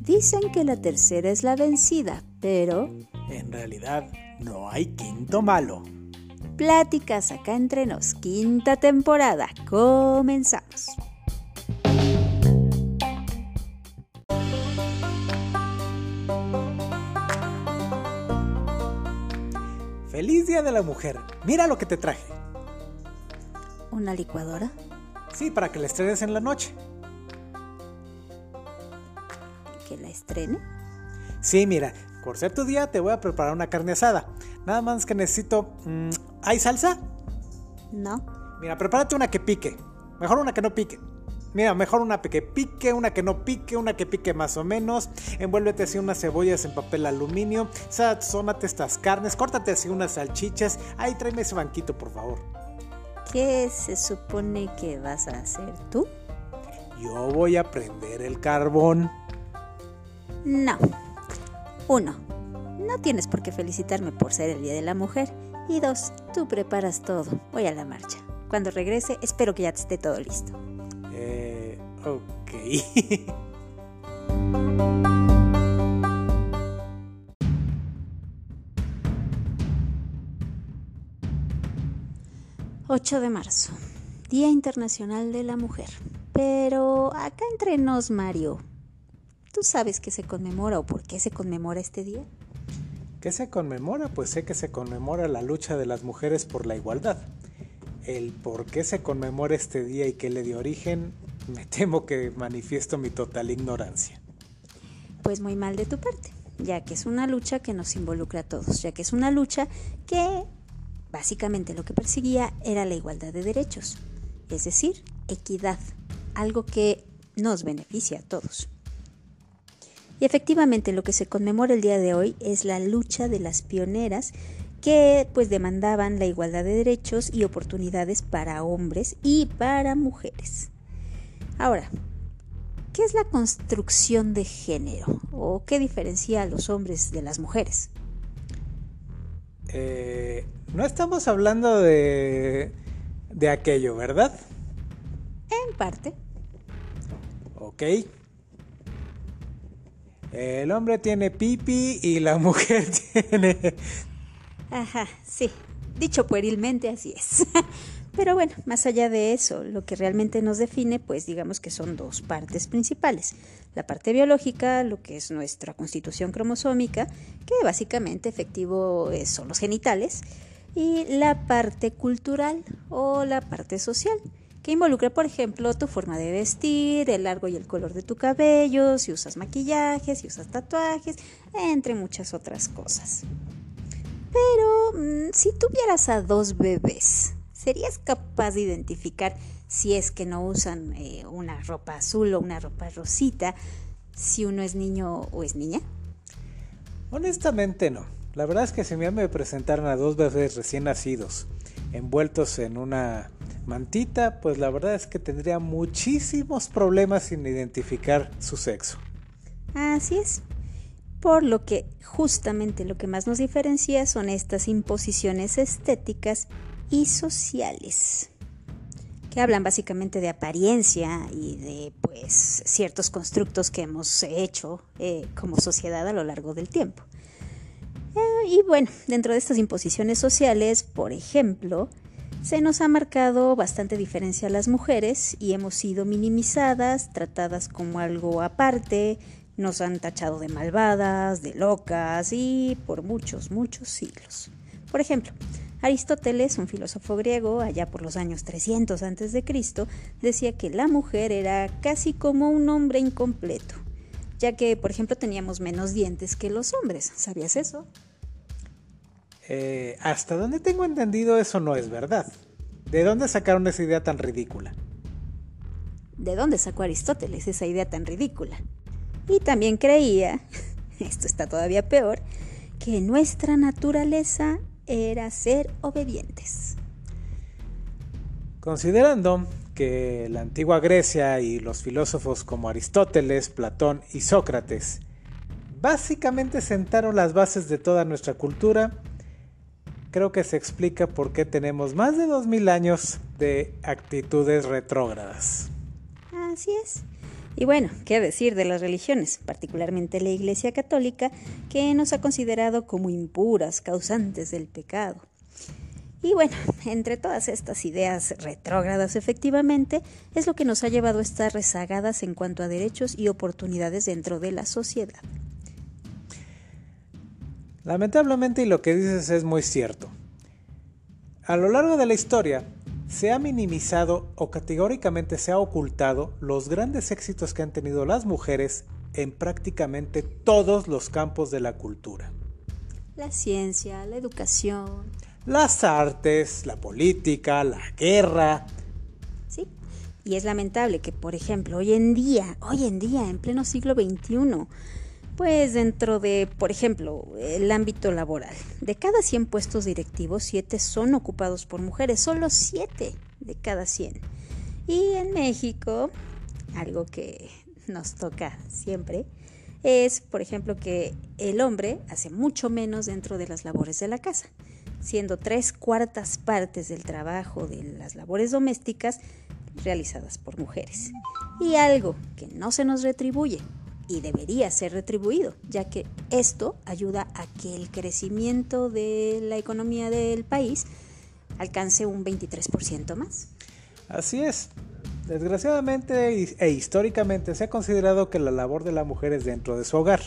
Dicen que la tercera es la vencida, pero... En realidad, no hay quinto malo. Pláticas acá entre nos, quinta temporada. Comenzamos. ¡Feliz Día de la Mujer! Mira lo que te traje. ¿Una licuadora? Sí, para que la estrenes en la noche. ¿Que la estrene? Sí, mira, por ser tu día te voy a preparar una carne asada. Nada más que necesito... mm, ¿Hay salsa? No. Mira, prepárate una que pique. Mejor una que no pique. Mira, mejor una que pique, una que no pique, una que pique más o menos. Envuélvete así unas cebollas en papel aluminio. Sazónate estas carnes. Córtate así unas salchichas. Ay, tráeme ese banquito, por favor. ¿Qué se supone que vas a hacer tú? Yo voy a prender el carbón. No. Uno, no tienes por qué felicitarme por ser el Día de la Mujer. Y dos, tú preparas todo. Voy a la marcha. Cuando regrese, espero que ya esté todo listo. Eh, ok. ...8 de marzo... ...Día Internacional de la Mujer... ...pero acá entre nos, Mario... ¿Tú sabes qué se conmemora o por qué se conmemora este día? ¿Qué se conmemora? Pues sé que se conmemora la lucha de las mujeres por la igualdad. El por qué se conmemora este día y qué le dio origen, me temo que manifiesto mi total ignorancia. Pues muy mal de tu parte, ya que es una lucha que nos involucra a todos, ya que es una lucha que básicamente lo que perseguía era la igualdad de derechos, es decir, equidad, algo que nos beneficia a todos. Y efectivamente lo que se conmemora el día de hoy es la lucha de las pioneras que pues demandaban la igualdad de derechos y oportunidades para hombres y para mujeres. Ahora, ¿qué es la construcción de género o qué diferencia a los hombres de las mujeres? Eh, no estamos hablando de, de aquello, ¿verdad? En parte, Ok. El hombre tiene pipi y la mujer tiene... Ajá, sí. Dicho puerilmente, así es. Pero bueno, más allá de eso, lo que realmente nos define, pues digamos que son dos partes principales. La parte biológica, lo que es nuestra constitución cromosómica, que básicamente efectivo eh, son los genitales, y la parte cultural o la parte social, que involucra, por ejemplo, tu forma de vestir, el largo y el color de tu cabello, si usas maquillaje, si usas tatuajes, entre muchas otras cosas. Pero mm, si tuvieras a dos bebés, ¿serías capaz de identificar si es que no usan eh, una ropa azul o una ropa rosita, si uno es niño o es niña? Honestamente no. La verdad es que si me presentaran a dos bebés recién nacidos, envueltos en una mantita, pues la verdad es que tendría muchísimos problemas sin identificar su sexo. Así es. Por lo que justamente lo que más nos diferencia son estas imposiciones estéticas y sociales, que hablan básicamente de apariencia y de pues ciertos constructos que hemos hecho eh, como sociedad a lo largo del tiempo. Y bueno, dentro de estas imposiciones sociales, por ejemplo, se nos ha marcado bastante diferencia a las mujeres y hemos sido minimizadas, tratadas como algo aparte, nos han tachado de malvadas, de locas y por muchos, muchos siglos. Por ejemplo, Aristóteles, un filósofo griego, allá por los años 300 a.C., decía que la mujer era casi como un hombre incompleto, ya que, por ejemplo, teníamos menos dientes que los hombres. ¿Sabías eso? Eh, hasta donde tengo entendido eso no es verdad. ¿De dónde sacaron esa idea tan ridícula? ¿De dónde sacó Aristóteles esa idea tan ridícula? Y también creía, esto está todavía peor, que nuestra naturaleza era ser obedientes. Considerando que la antigua Grecia y los filósofos como Aristóteles, Platón y Sócrates básicamente sentaron las bases de toda nuestra cultura, creo que se explica por qué tenemos más de 2000 años de actitudes retrógradas. Así es. Y bueno, ¿qué decir de las religiones, particularmente la Iglesia Católica, que nos ha considerado como impuras, causantes del pecado? Y bueno, entre todas estas ideas retrógradas efectivamente, es lo que nos ha llevado a estar rezagadas en cuanto a derechos y oportunidades dentro de la sociedad. Lamentablemente y lo que dices es muy cierto. A lo largo de la historia, se ha minimizado o categóricamente se ha ocultado los grandes éxitos que han tenido las mujeres en prácticamente todos los campos de la cultura. La ciencia, la educación, las artes, la política, la guerra. Sí, y es lamentable que, por ejemplo, hoy en día, hoy en día, en pleno siglo XXI, pues dentro de, por ejemplo, el ámbito laboral, de cada 100 puestos directivos, 7 son ocupados por mujeres, solo 7 de cada 100. Y en México, algo que nos toca siempre, es, por ejemplo, que el hombre hace mucho menos dentro de las labores de la casa siendo tres cuartas partes del trabajo de las labores domésticas realizadas por mujeres. Y algo que no se nos retribuye y debería ser retribuido, ya que esto ayuda a que el crecimiento de la economía del país alcance un 23% más. Así es. Desgraciadamente e históricamente se ha considerado que la labor de la mujer es dentro de su hogar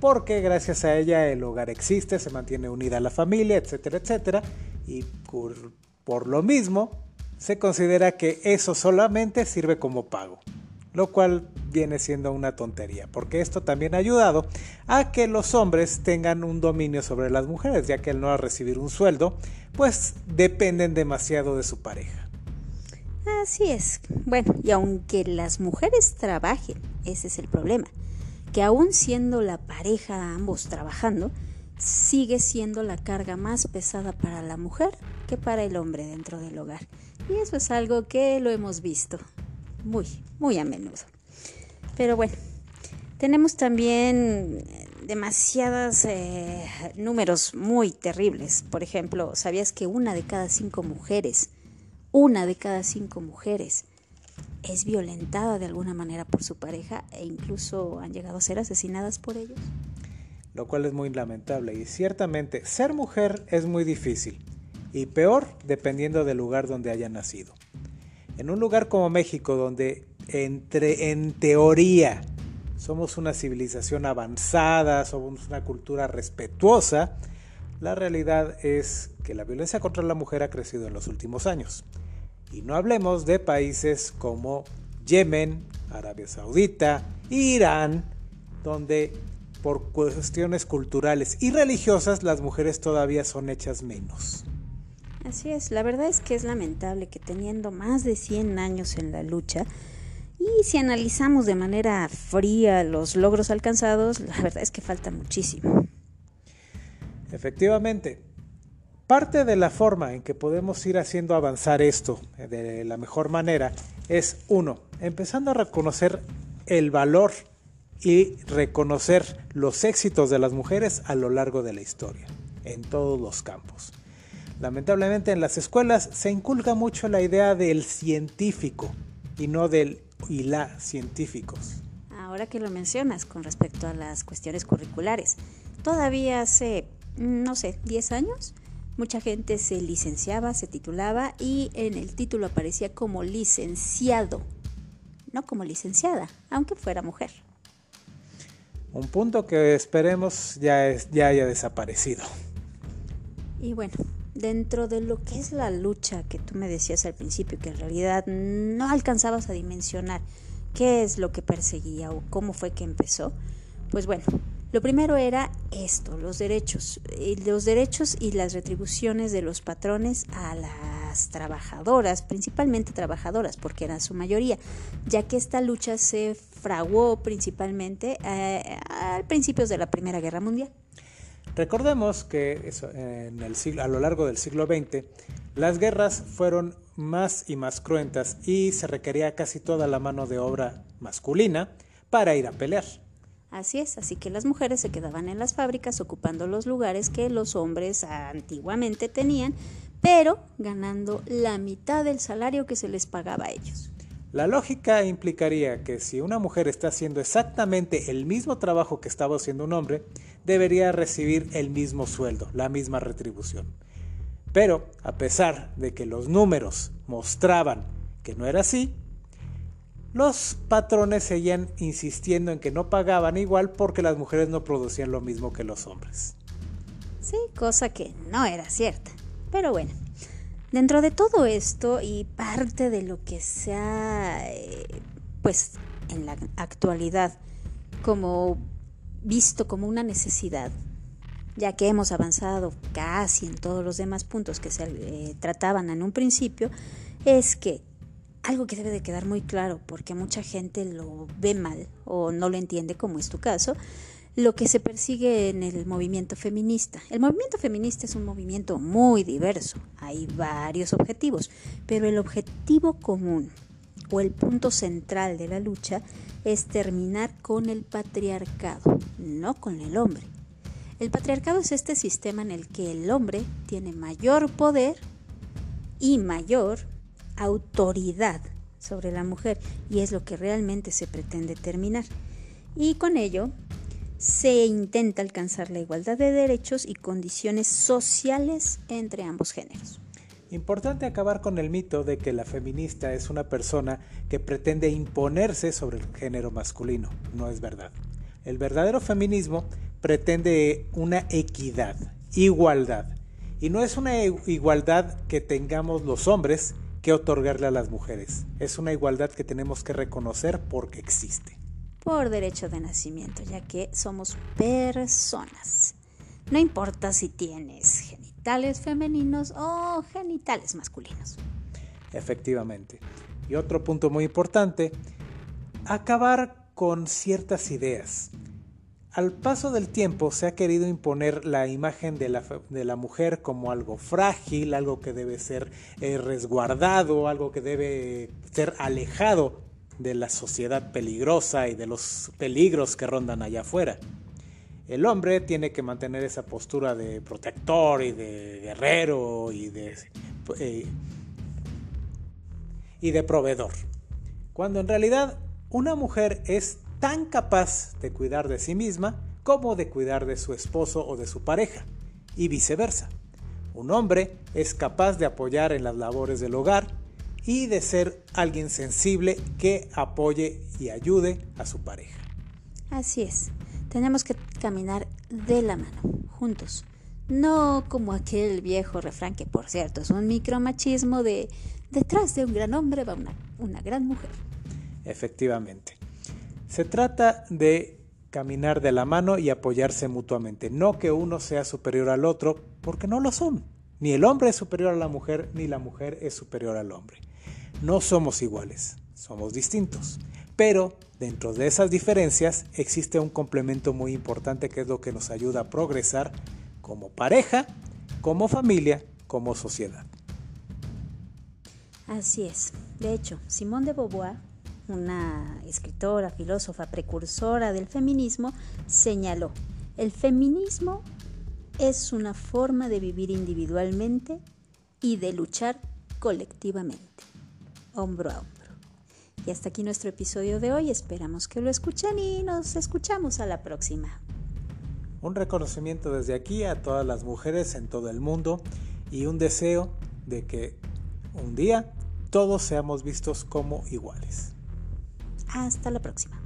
porque gracias a ella el hogar existe, se mantiene unida la familia, etcétera, etcétera, y por, lo mismo se considera que eso solamente sirve como pago, lo cual viene siendo una tontería, porque esto también ha ayudado a que los hombres tengan un dominio sobre las mujeres, ya que al no recibir un sueldo, pues dependen demasiado de su pareja. Así es. Bueno, y aunque las mujeres trabajen, ese es el problema que aún siendo la pareja ambos trabajando, sigue siendo la carga más pesada para la mujer que para el hombre dentro del hogar. Y eso es algo que lo hemos visto muy, muy a menudo. Pero bueno, tenemos también demasiados eh, números muy terribles. Por ejemplo, ¿sabías que una de cada cinco mujeres, una de cada cinco mujeres es violentada de alguna manera por su pareja e incluso han llegado a ser asesinadas por ellos. Lo cual es muy lamentable y ciertamente ser mujer es muy difícil y peor dependiendo del lugar donde haya nacido. En un lugar como México donde entre en teoría somos una civilización avanzada, somos una cultura respetuosa, la realidad es que la violencia contra la mujer ha crecido en los últimos años. Y no hablemos de países como Yemen, Arabia Saudita, Irán, donde por cuestiones culturales y religiosas las mujeres todavía son hechas menos. Así es, la verdad es que es lamentable que teniendo más de 100 años en la lucha, y si analizamos de manera fría los logros alcanzados, la verdad es que falta muchísimo. Efectivamente, Parte de la forma en que podemos ir haciendo avanzar esto de la mejor manera es, uno, empezando a reconocer el valor y reconocer los éxitos de las mujeres a lo largo de la historia, en todos los campos. Lamentablemente en las escuelas se inculca mucho la idea del científico y no del y la científicos. Ahora que lo mencionas con respecto a las cuestiones curriculares, todavía hace, no sé, 10 años, Mucha gente se licenciaba, se titulaba y en el título aparecía como licenciado, no como licenciada, aunque fuera mujer. Un punto que esperemos ya, es, ya haya desaparecido. Y bueno, dentro de lo que es la lucha que tú me decías al principio, que en realidad no alcanzabas a dimensionar qué es lo que perseguía o cómo fue que empezó, pues bueno, lo primero era esto, los derechos, los derechos y las retribuciones de los patrones a las trabajadoras, principalmente trabajadoras, porque eran su mayoría, ya que esta lucha se fraguó principalmente eh, a principios de la Primera Guerra Mundial. Recordemos que en el siglo, a lo largo del siglo XX las guerras fueron más y más cruentas y se requería casi toda la mano de obra masculina para ir a pelear. Así es, así que las mujeres se quedaban en las fábricas ocupando los lugares que los hombres antiguamente tenían, pero ganando la mitad del salario que se les pagaba a ellos. La lógica implicaría que si una mujer está haciendo exactamente el mismo trabajo que estaba haciendo un hombre, debería recibir el mismo sueldo, la misma retribución. Pero, a pesar de que los números mostraban que no era así, los patrones seguían insistiendo en que no pagaban igual porque las mujeres no producían lo mismo que los hombres. Sí, cosa que no era cierta. Pero bueno, dentro de todo esto y parte de lo que se ha, eh, pues en la actualidad, como visto como una necesidad, ya que hemos avanzado casi en todos los demás puntos que se eh, trataban en un principio, es que algo que debe de quedar muy claro, porque mucha gente lo ve mal o no lo entiende, como es tu caso, lo que se persigue en el movimiento feminista. El movimiento feminista es un movimiento muy diverso, hay varios objetivos, pero el objetivo común o el punto central de la lucha es terminar con el patriarcado, no con el hombre. El patriarcado es este sistema en el que el hombre tiene mayor poder y mayor autoridad sobre la mujer y es lo que realmente se pretende terminar. Y con ello se intenta alcanzar la igualdad de derechos y condiciones sociales entre ambos géneros. Importante acabar con el mito de que la feminista es una persona que pretende imponerse sobre el género masculino. No es verdad. El verdadero feminismo pretende una equidad, igualdad. Y no es una igualdad que tengamos los hombres que otorgarle a las mujeres. Es una igualdad que tenemos que reconocer porque existe. Por derecho de nacimiento, ya que somos personas. No importa si tienes genitales femeninos o genitales masculinos. Efectivamente. Y otro punto muy importante, acabar con ciertas ideas. Al paso del tiempo se ha querido imponer la imagen de la, de la mujer como algo frágil, algo que debe ser eh, resguardado, algo que debe ser alejado de la sociedad peligrosa y de los peligros que rondan allá afuera. El hombre tiene que mantener esa postura de protector y de guerrero y de, eh, y de proveedor. Cuando en realidad una mujer es tan capaz de cuidar de sí misma como de cuidar de su esposo o de su pareja, y viceversa. Un hombre es capaz de apoyar en las labores del hogar y de ser alguien sensible que apoye y ayude a su pareja. Así es, tenemos que caminar de la mano, juntos. No como aquel viejo refrán que, por cierto, es un micromachismo de detrás de un gran hombre va una, una gran mujer. Efectivamente. Se trata de caminar de la mano y apoyarse mutuamente, no que uno sea superior al otro, porque no lo son. Ni el hombre es superior a la mujer, ni la mujer es superior al hombre. No somos iguales, somos distintos. Pero dentro de esas diferencias existe un complemento muy importante que es lo que nos ayuda a progresar como pareja, como familia, como sociedad. Así es. De hecho, Simón de Beauvoir una escritora, filósofa, precursora del feminismo, señaló, el feminismo es una forma de vivir individualmente y de luchar colectivamente, hombro a hombro. Y hasta aquí nuestro episodio de hoy, esperamos que lo escuchen y nos escuchamos a la próxima. Un reconocimiento desde aquí a todas las mujeres en todo el mundo y un deseo de que un día todos seamos vistos como iguales. Hasta la próxima.